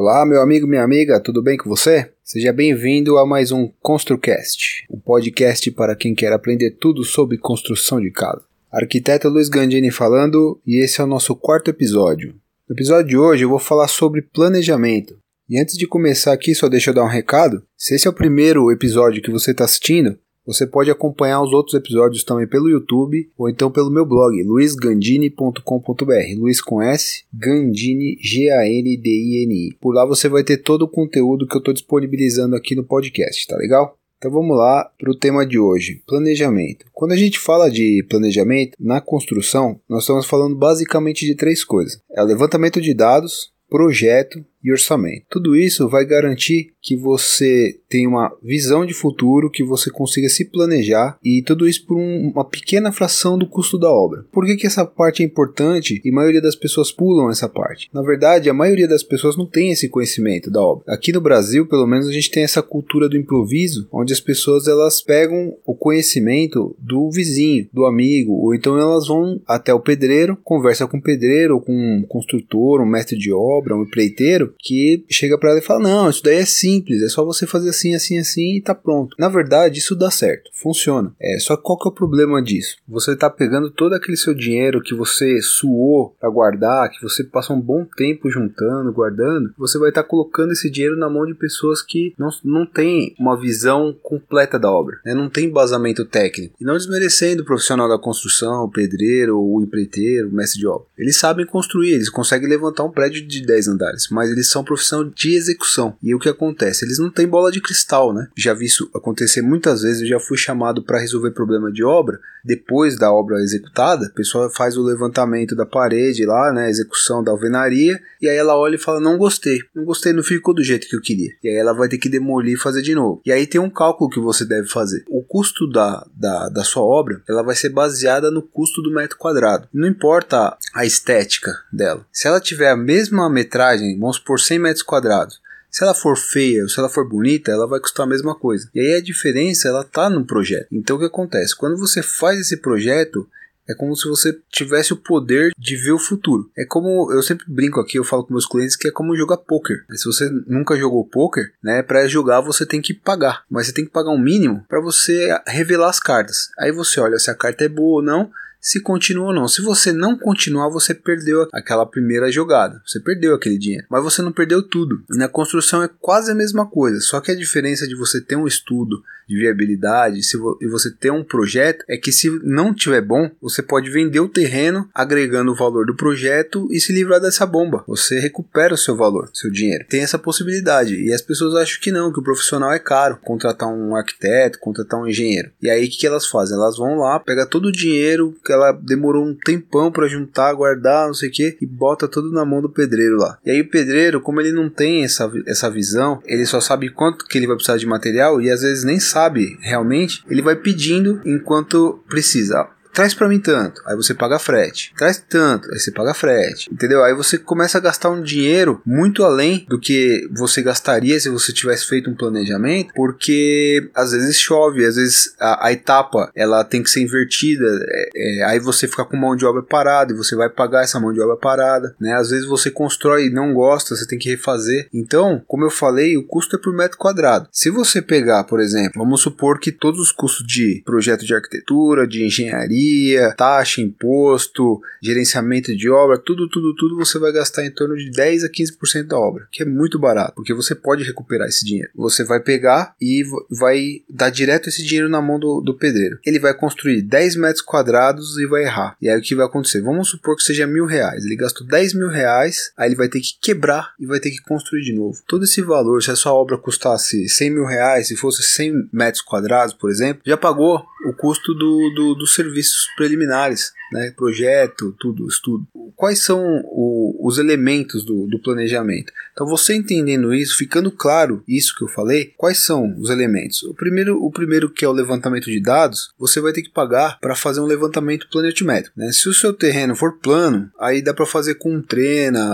Olá, meu amigo, minha amiga, tudo bem com você? Seja bem-vindo a mais um ConstruCast, um podcast para quem quer aprender tudo sobre construção de casa. Arquiteto Luiz Gandini falando e esse é o nosso quarto episódio. No episódio de hoje eu vou falar sobre planejamento. E antes de começar aqui, só deixa eu dar um recado. Se esse é o primeiro episódio que você está assistindo, você pode acompanhar os outros episódios também pelo YouTube ou então pelo meu blog, luisgandini.com.br. Luiz com S, Gandini, G-A-N-D-I-N-I. Por lá você vai ter todo o conteúdo que eu estou disponibilizando aqui no podcast, tá legal? Então vamos lá para o tema de hoje: planejamento. Quando a gente fala de planejamento na construção, nós estamos falando basicamente de três coisas: é o levantamento de dados, projeto e orçamento. Tudo isso vai garantir que você tenha uma visão de futuro, que você consiga se planejar e tudo isso por um, uma pequena fração do custo da obra. Por que, que essa parte é importante e a maioria das pessoas pulam essa parte? Na verdade, a maioria das pessoas não tem esse conhecimento da obra. Aqui no Brasil, pelo menos, a gente tem essa cultura do improviso, onde as pessoas elas pegam o conhecimento do vizinho, do amigo, ou então elas vão até o pedreiro, conversa com o pedreiro, com um construtor, um mestre de obra, um empreiteiro que chega para ela e fala: Não, isso daí é simples, é só você fazer assim, assim, assim e tá pronto. Na verdade, isso dá certo, funciona. É, só que qual que é o problema disso? Você tá pegando todo aquele seu dinheiro que você suou para guardar, que você passou um bom tempo juntando, guardando, você vai estar tá colocando esse dinheiro na mão de pessoas que não, não têm uma visão completa da obra, né? não tem embasamento técnico. E não desmerecendo o profissional da construção, o pedreiro, o empreiteiro, o mestre de obra. Eles sabem construir, eles conseguem levantar um prédio de 10 andares, mas eles são profissão de execução. E o que acontece? Eles não têm bola de cristal, né? Já vi isso acontecer muitas vezes, eu já fui chamado para resolver problema de obra, depois da obra executada, a pessoa faz o levantamento da parede lá, né, execução da alvenaria, e aí ela olha e fala: "Não gostei. Não gostei, não ficou do jeito que eu queria". E aí ela vai ter que demolir e fazer de novo. E aí tem um cálculo que você deve fazer. O custo da, da, da sua obra, ela vai ser baseada no custo do metro quadrado. Não importa a estética dela. Se ela tiver a mesma metragem, vamos por 100 metros quadrados. Se ela for feia ou se ela for bonita, ela vai custar a mesma coisa. E aí a diferença ela tá no projeto. Então o que acontece? Quando você faz esse projeto, é como se você tivesse o poder de ver o futuro. É como eu sempre brinco aqui, eu falo com meus clientes que é como jogar poker. Se você nunca jogou poker, né, para jogar você tem que pagar, mas você tem que pagar um mínimo para você revelar as cartas. Aí você olha se a carta é boa ou não se continua ou não. Se você não continuar, você perdeu aquela primeira jogada. Você perdeu aquele dinheiro. Mas você não perdeu tudo. E na construção é quase a mesma coisa. Só que a diferença de você ter um estudo de viabilidade se vo e você ter um projeto é que se não tiver bom, você pode vender o terreno agregando o valor do projeto e se livrar dessa bomba. Você recupera o seu valor, seu dinheiro. Tem essa possibilidade. E as pessoas acham que não, que o profissional é caro. Contratar um arquiteto, contratar um engenheiro. E aí o que, que elas fazem? Elas vão lá, pega todo o dinheiro que ela demorou um tempão para juntar, guardar, não sei o que, e bota tudo na mão do pedreiro lá. E aí o pedreiro, como ele não tem essa, essa visão, ele só sabe quanto que ele vai precisar de material e às vezes nem sabe realmente, ele vai pedindo enquanto precisa traz para mim tanto, aí você paga frete, traz tanto, aí você paga frete, entendeu? Aí você começa a gastar um dinheiro muito além do que você gastaria se você tivesse feito um planejamento, porque às vezes chove, às vezes a, a etapa ela tem que ser invertida, é, é, aí você fica com mão de obra parada e você vai pagar essa mão de obra parada, né? Às vezes você constrói e não gosta, você tem que refazer. Então, como eu falei, o custo é por metro quadrado. Se você pegar, por exemplo, vamos supor que todos os custos de projeto de arquitetura, de engenharia taxa, imposto, gerenciamento de obra, tudo, tudo, tudo você vai gastar em torno de 10 a 15% da obra, que é muito barato, porque você pode recuperar esse dinheiro. Você vai pegar e vai dar direto esse dinheiro na mão do, do pedreiro. Ele vai construir 10 metros quadrados e vai errar. E aí o que vai acontecer? Vamos supor que seja mil reais. Ele gastou 10 mil reais, aí ele vai ter que quebrar e vai ter que construir de novo. Todo esse valor, se a sua obra custasse 100 mil reais, se fosse 100 metros quadrados, por exemplo, já pagou o custo do, do, preliminares né, projeto, tudo, estudo. Quais são o, os elementos do, do, planejamento? Então, você entendendo isso, ficando claro isso que eu falei, quais são os elementos? O primeiro, o primeiro que é o levantamento de dados, você vai ter que pagar para fazer um levantamento planetimétrico. Né? Se o seu terreno for plano, aí dá para fazer com um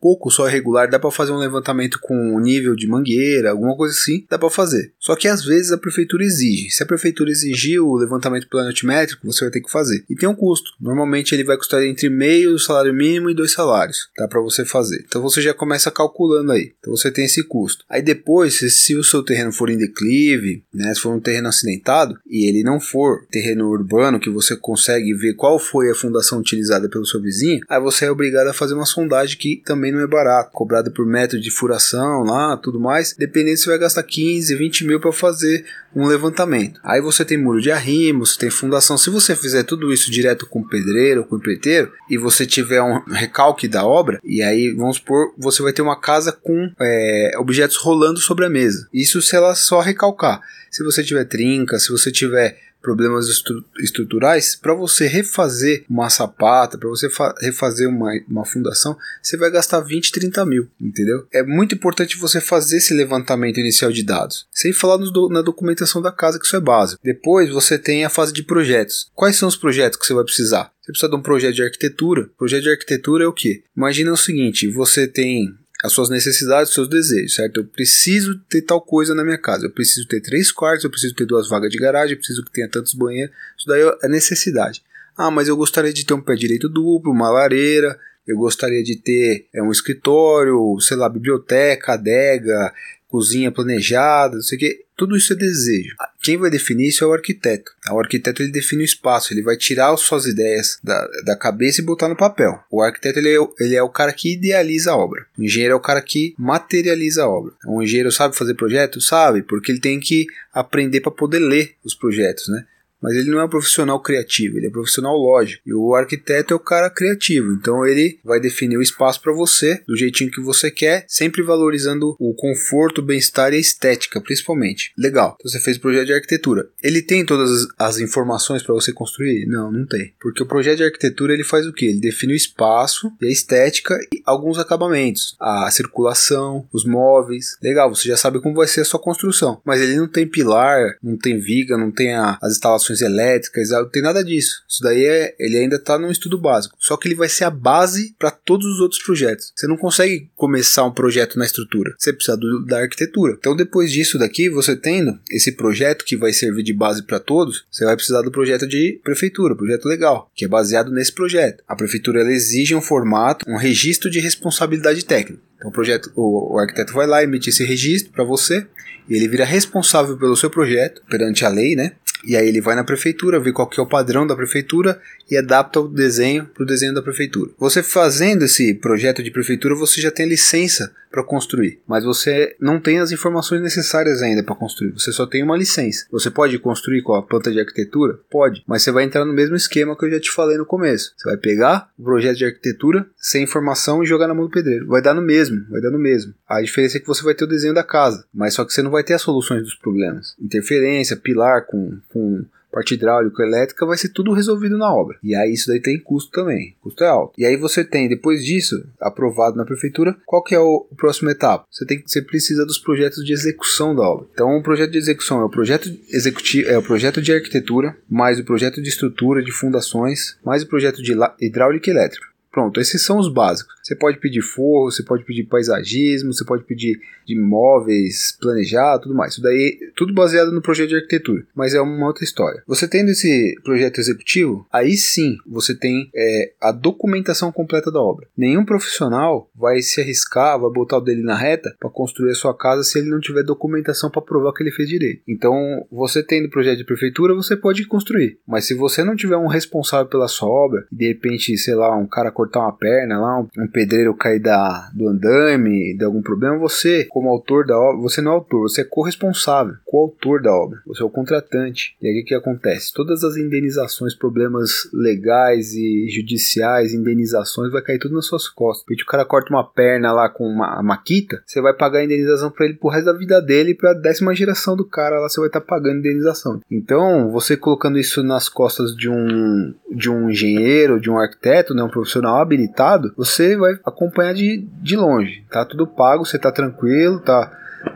pouco só irregular, dá para fazer um levantamento com nível de mangueira, alguma coisa assim, dá para fazer. Só que às vezes a prefeitura exige. Se a prefeitura exigir o levantamento planetimétrico, você vai ter que fazer. E tem um custo. Normalmente normalmente ele vai custar entre meio salário mínimo e dois salários, tá? Para você fazer. Então você já começa calculando aí. Então você tem esse custo. Aí depois, se, se o seu terreno for em declive, né? Se for um terreno acidentado e ele não for terreno urbano que você consegue ver qual foi a fundação utilizada pelo seu vizinho, aí você é obrigado a fazer uma sondagem que também não é barato, cobrada por método de furação lá, tudo mais. Dependendo, você vai gastar 15, 20 mil para fazer um levantamento. Aí você tem muro de arrimo, tem fundação. Se você fizer tudo isso direto com pedreiro, com empreiteiro, e você tiver um recalque da obra, e aí vamos supor, você vai ter uma casa com é, objetos rolando sobre a mesa. Isso se ela só recalcar. Se você tiver trinca, se você tiver problemas estru estruturais, para você refazer uma sapata, para você refazer uma, uma fundação, você vai gastar 20, 30 mil, entendeu? É muito importante você fazer esse levantamento inicial de dados, sem falar do, na documentação da casa, que isso é básico. Depois você tem a fase de projetos. Quais são os projetos que você vai precisar? Você precisa de um projeto de arquitetura. projeto de arquitetura é o que? Imagina o seguinte: você tem as suas necessidades, os seus desejos, certo? Eu preciso ter tal coisa na minha casa. Eu preciso ter três quartos, eu preciso ter duas vagas de garagem, eu preciso que tenha tantos banheiros. Isso daí é necessidade. Ah, mas eu gostaria de ter um pé direito duplo, uma lareira, eu gostaria de ter é, um escritório, sei lá, biblioteca, adega, cozinha planejada, não sei o que. Tudo isso é desejo. Quem vai definir isso é o arquiteto. O arquiteto ele define o espaço, ele vai tirar as suas ideias da, da cabeça e botar no papel. O arquiteto ele é, ele é o cara que idealiza a obra. O engenheiro é o cara que materializa a obra. O engenheiro sabe fazer projeto? Sabe, porque ele tem que aprender para poder ler os projetos, né? Mas ele não é um profissional criativo, ele é um profissional lógico. E o arquiteto é o cara criativo, então ele vai definir o espaço para você do jeitinho que você quer, sempre valorizando o conforto, o bem-estar e a estética, principalmente. Legal. Então você fez o projeto de arquitetura. Ele tem todas as informações para você construir? Não, não tem. Porque o projeto de arquitetura ele faz o que? Ele define o espaço e a estética e alguns acabamentos, a circulação, os móveis. Legal, você já sabe como vai ser a sua construção, mas ele não tem pilar, não tem viga, não tem a, as instalações instalações elétricas, não tem nada disso. Isso daí é, ele ainda está num estudo básico. Só que ele vai ser a base para todos os outros projetos. Você não consegue começar um projeto na estrutura. Você precisa do, da arquitetura. Então depois disso daqui, você tendo esse projeto que vai servir de base para todos, você vai precisar do projeto de prefeitura, projeto legal, que é baseado nesse projeto. A prefeitura ela exige um formato, um registro de responsabilidade técnica. Então o projeto, o, o arquiteto vai lá emitir esse registro para você e ele vira responsável pelo seu projeto perante a lei, né? E aí ele vai na prefeitura, vê qual que é o padrão da prefeitura e adapta o desenho para o desenho da prefeitura. Você fazendo esse projeto de prefeitura, você já tem licença para construir, mas você não tem as informações necessárias ainda para construir. Você só tem uma licença. Você pode construir com a planta de arquitetura? Pode, mas você vai entrar no mesmo esquema que eu já te falei no começo. Você vai pegar o projeto de arquitetura sem informação e jogar na mão do pedreiro. Vai dar no mesmo, vai dar no mesmo. A diferença é que você vai ter o desenho da casa, mas só que você não vai ter as soluções dos problemas. Interferência, pilar com, com parte hidráulica, elétrica, vai ser tudo resolvido na obra. E aí isso daí tem custo também, custo é alto. E aí você tem, depois disso, aprovado na prefeitura, qual que é o, o próximo etapa? Você tem você precisa dos projetos de execução da obra. Então, o projeto de execução é o projeto executivo, é o projeto de arquitetura, mais o projeto de estrutura, de fundações, mais o projeto de hidráulica e elétrica. Pronto, esses são os básicos. Você pode pedir forro, você pode pedir paisagismo, você pode pedir de móveis, planejar, tudo mais. Isso daí, tudo baseado no projeto de arquitetura, mas é uma outra história. Você tendo esse projeto executivo, aí sim você tem é, a documentação completa da obra. Nenhum profissional vai se arriscar, vai botar o dele na reta para construir a sua casa se ele não tiver documentação para provar que ele fez direito. Então, você tendo projeto de prefeitura, você pode construir, mas se você não tiver um responsável pela sua obra, de repente, sei lá, um cara cortar uma perna lá, um, pedreiro cair da, do andame, de algum problema, você, como autor da obra, você não é autor, você é corresponsável, coautor da obra, você é o contratante. E aí o que acontece? Todas as indenizações, problemas legais e judiciais, indenizações, vai cair tudo nas suas costas. Porque o cara corta uma perna lá com uma maquita, você vai pagar a indenização para ele pro resto da vida dele, para a décima geração do cara lá você vai estar tá pagando indenização. Então, você colocando isso nas costas de um de um engenheiro, de um arquiteto, né, um profissional habilitado, você vai acompanhar de, de longe. Tá tudo pago, você tá tranquilo, tá,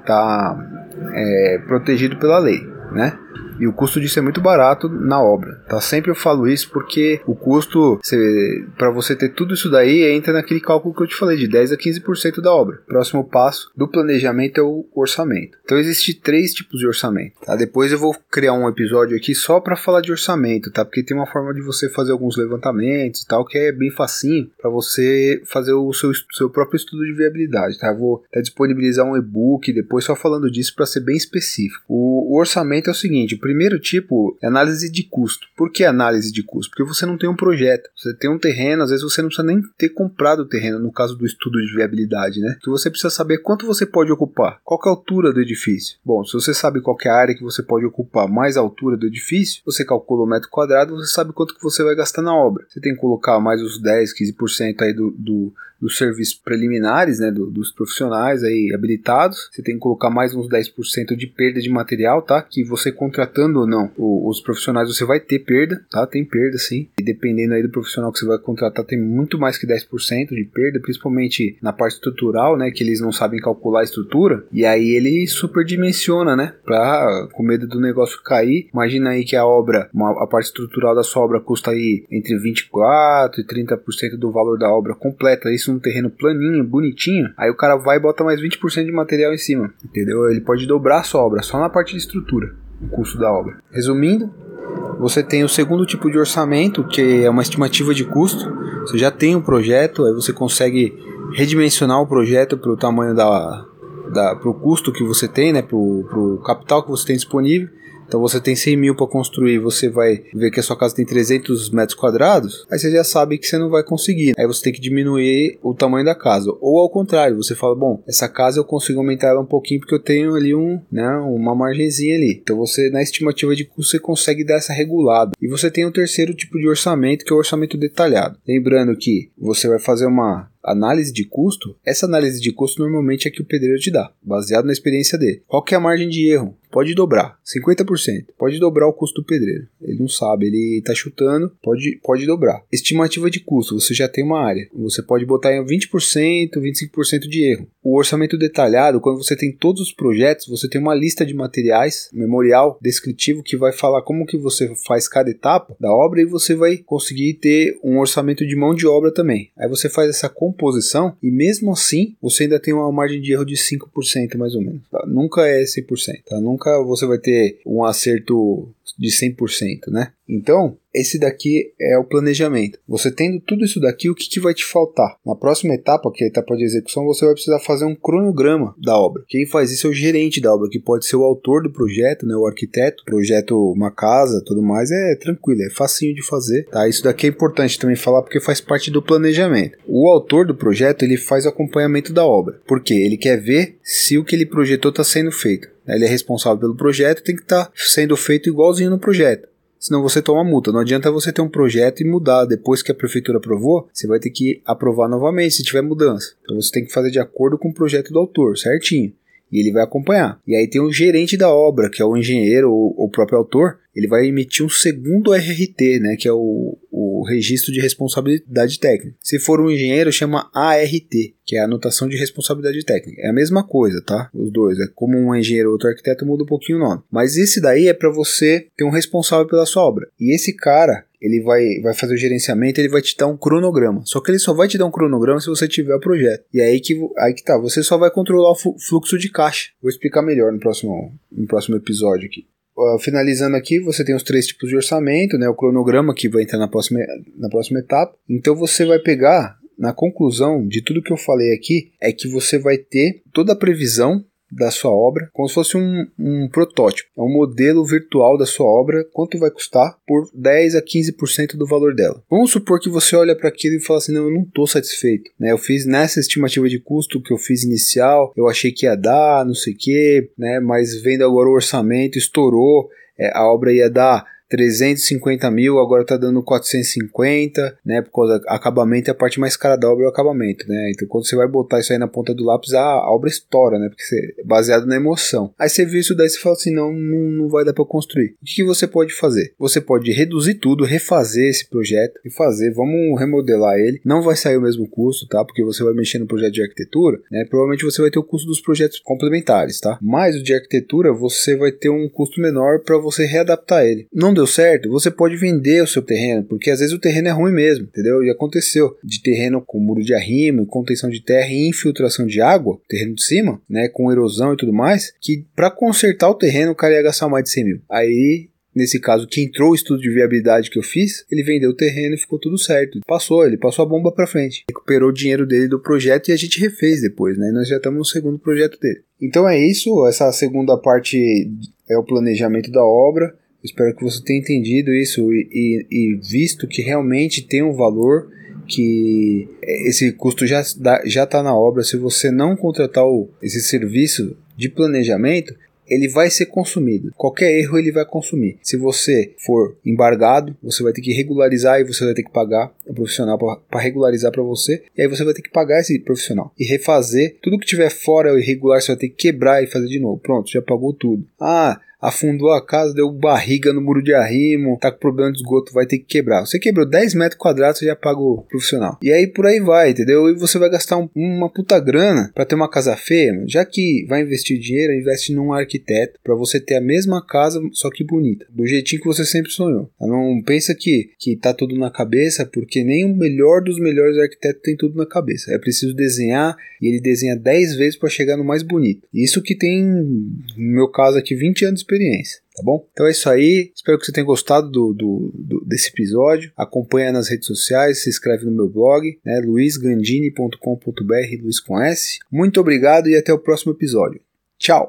tá é, protegido pela lei, né? E o custo disso é muito barato na obra, tá? Sempre eu falo isso porque o custo, para você ter tudo isso daí, entra naquele cálculo que eu te falei, de 10 a 15% da obra. Próximo passo do planejamento é o orçamento. Então existem três tipos de orçamento, tá? Depois eu vou criar um episódio aqui só para falar de orçamento, tá? Porque tem uma forma de você fazer alguns levantamentos e tal, que é bem facinho para você fazer o seu, seu próprio estudo de viabilidade, tá? Vou até disponibilizar um e-book depois só falando disso para ser bem específico. O, o orçamento é o seguinte, o primeiro tipo é análise de custo. Por que análise de custo? Porque você não tem um projeto. Você tem um terreno, às vezes você não precisa nem ter comprado o terreno, no caso do estudo de viabilidade, né? Que você precisa saber quanto você pode ocupar, qual é a altura do edifício. Bom, se você sabe qual é a área que você pode ocupar mais a altura do edifício, você calcula o metro quadrado, você sabe quanto que você vai gastar na obra. Você tem que colocar mais os 10, 15% aí do, do dos serviços preliminares, né, do, dos profissionais aí habilitados. Você tem que colocar mais uns 10% de perda de material, tá? Que você contratando ou não o, os profissionais, você vai ter perda, tá? Tem perda sim. E dependendo aí do profissional que você vai contratar, tem muito mais que 10% de perda, principalmente na parte estrutural, né, que eles não sabem calcular a estrutura. E aí ele superdimensiona, né, para com medo do negócio cair. Imagina aí que a obra, uma, a parte estrutural da sua obra custa aí entre 24 e 30% do valor da obra completa. Isso num terreno planinho, bonitinho, aí o cara vai e bota mais 20% de material em cima, entendeu? Ele pode dobrar a sua obra só na parte de estrutura, o custo da obra. Resumindo, você tem o segundo tipo de orçamento, que é uma estimativa de custo. Você já tem um projeto, aí você consegue redimensionar o projeto para o tamanho da, da para o custo que você tem, né, para o capital que você tem disponível. Então você tem 100 mil para construir, você vai ver que a sua casa tem 300 metros quadrados, aí você já sabe que você não vai conseguir. Aí você tem que diminuir o tamanho da casa. Ou ao contrário, você fala, bom, essa casa eu consigo aumentar ela um pouquinho porque eu tenho ali um, né, uma margenzinha ali. Então você, na estimativa de custo, você consegue dar essa regulada. E você tem o terceiro tipo de orçamento, que é o orçamento detalhado. Lembrando que você vai fazer uma análise de custo, essa análise de custo normalmente é que o pedreiro te dá, baseado na experiência dele. Qual que é a margem de erro? Pode dobrar, 50%. Pode dobrar o custo do pedreiro. Ele não sabe, ele está chutando, pode, pode dobrar. Estimativa de custo, você já tem uma área. Você pode botar em 20%, 25% de erro. O orçamento detalhado, quando você tem todos os projetos, você tem uma lista de materiais, memorial descritivo que vai falar como que você faz cada etapa da obra e você vai conseguir ter um orçamento de mão de obra também. Aí você faz essa composição e mesmo assim você ainda tem uma margem de erro de 5% mais ou menos. Tá? Nunca é 100%, tá? Nunca você vai ter um acerto de 100%, né? Então, esse daqui é o planejamento. Você tendo tudo isso daqui, o que, que vai te faltar? Na próxima etapa, que é a etapa de execução, você vai precisar fazer um cronograma da obra. Quem faz isso é o gerente da obra, que pode ser o autor do projeto, né, o arquiteto, projeto uma casa, tudo mais, é tranquilo, é facinho de fazer, tá? Isso daqui é importante também falar porque faz parte do planejamento. O autor do projeto, ele faz acompanhamento da obra. Por quê? Ele quer ver se o que ele projetou está sendo feito. Ele é responsável pelo projeto, tem que estar tá sendo feito igualzinho no projeto senão você toma multa. Não adianta você ter um projeto e mudar. Depois que a prefeitura aprovou, você vai ter que aprovar novamente se tiver mudança. Então você tem que fazer de acordo com o projeto do autor, certinho. E ele vai acompanhar. E aí tem o gerente da obra, que é o engenheiro ou o próprio autor, ele vai emitir um segundo RRT, né, que é o, o registro de responsabilidade técnica. Se for um engenheiro, chama ART, que é a anotação de responsabilidade técnica. É a mesma coisa, tá? Os dois. É como um engenheiro ou outro arquiteto muda um pouquinho o nome. Mas esse daí é para você ter um responsável pela sua obra. E esse cara, ele vai, vai fazer o gerenciamento, ele vai te dar um cronograma. Só que ele só vai te dar um cronograma se você tiver o projeto. E aí que, aí que tá, você só vai controlar o fluxo de caixa. Vou explicar melhor no próximo, no próximo episódio aqui finalizando aqui, você tem os três tipos de orçamento, né? O cronograma que vai entrar na próxima, na próxima etapa. Então você vai pegar, na conclusão de tudo que eu falei aqui, é que você vai ter toda a previsão da sua obra, como se fosse um, um protótipo. É um modelo virtual da sua obra, quanto vai custar por 10 a 15% do valor dela. Vamos supor que você olha para aquilo e fala assim: não, eu não estou satisfeito. Né? Eu fiz nessa estimativa de custo que eu fiz inicial, eu achei que ia dar, não sei o que, né? mas vendo agora o orçamento, estourou, é, a obra ia dar 350 mil, agora tá dando 450, né? Por causa acabamento é a parte mais cara da obra é o acabamento, né? Então quando você vai botar isso aí na ponta do lápis, a, a obra estoura, né? Porque você baseado na emoção. Aí você viu isso daí e fala assim: não, não, não vai dar para construir. O que, que você pode fazer? Você pode reduzir tudo, refazer esse projeto e fazer, vamos remodelar ele. Não vai sair o mesmo custo, tá? Porque você vai mexer no projeto de arquitetura, né? Provavelmente você vai ter o custo dos projetos complementares, tá? Mas o de arquitetura você vai ter um custo menor para você readaptar ele. Não deu certo, você pode vender o seu terreno, porque às vezes o terreno é ruim mesmo, entendeu? E aconteceu de terreno com muro de arrimo, contenção de terra e infiltração de água, terreno de cima, né, com erosão e tudo mais, que para consertar o terreno o cara ia gastar mais de 100 mil. Aí Nesse caso, que entrou o estudo de viabilidade que eu fiz, ele vendeu o terreno e ficou tudo certo. Passou, ele passou a bomba para frente. Recuperou o dinheiro dele do projeto e a gente refez depois, né? Nós já estamos no segundo projeto dele. Então é isso, essa segunda parte é o planejamento da obra. Espero que você tenha entendido isso e, e, e visto que realmente tem um valor que esse custo já já está na obra. Se você não contratar o, esse serviço de planejamento, ele vai ser consumido. Qualquer erro ele vai consumir. Se você for embargado, você vai ter que regularizar e você vai ter que pagar o profissional para regularizar para você. E aí você vai ter que pagar esse profissional e refazer tudo que tiver fora o irregular. Você vai ter que quebrar e fazer de novo. Pronto, já pagou tudo. Ah, afundou a casa, deu barriga no muro de arrimo, tá com problema de esgoto, vai ter que quebrar. Você quebrou 10 metros quadrados, você já paga o profissional. E aí por aí vai, entendeu? E você vai gastar um, uma puta grana para ter uma casa feia, já que vai investir dinheiro, investe num arquiteto para você ter a mesma casa, só que bonita, do jeitinho que você sempre sonhou. Não pensa que, que tá tudo na cabeça, porque nem o melhor dos melhores arquitetos tem tudo na cabeça. É preciso desenhar e ele desenha 10 vezes para chegar no mais bonito. Isso que tem, no meu caso aqui, 20 anos experiência. Tá bom? Então é isso aí. Espero que você tenha gostado do, do, do desse episódio. Acompanha nas redes sociais, se inscreve no meu blog, né, luisgandini.com.br, Luiz com S. Muito obrigado e até o próximo episódio. Tchau!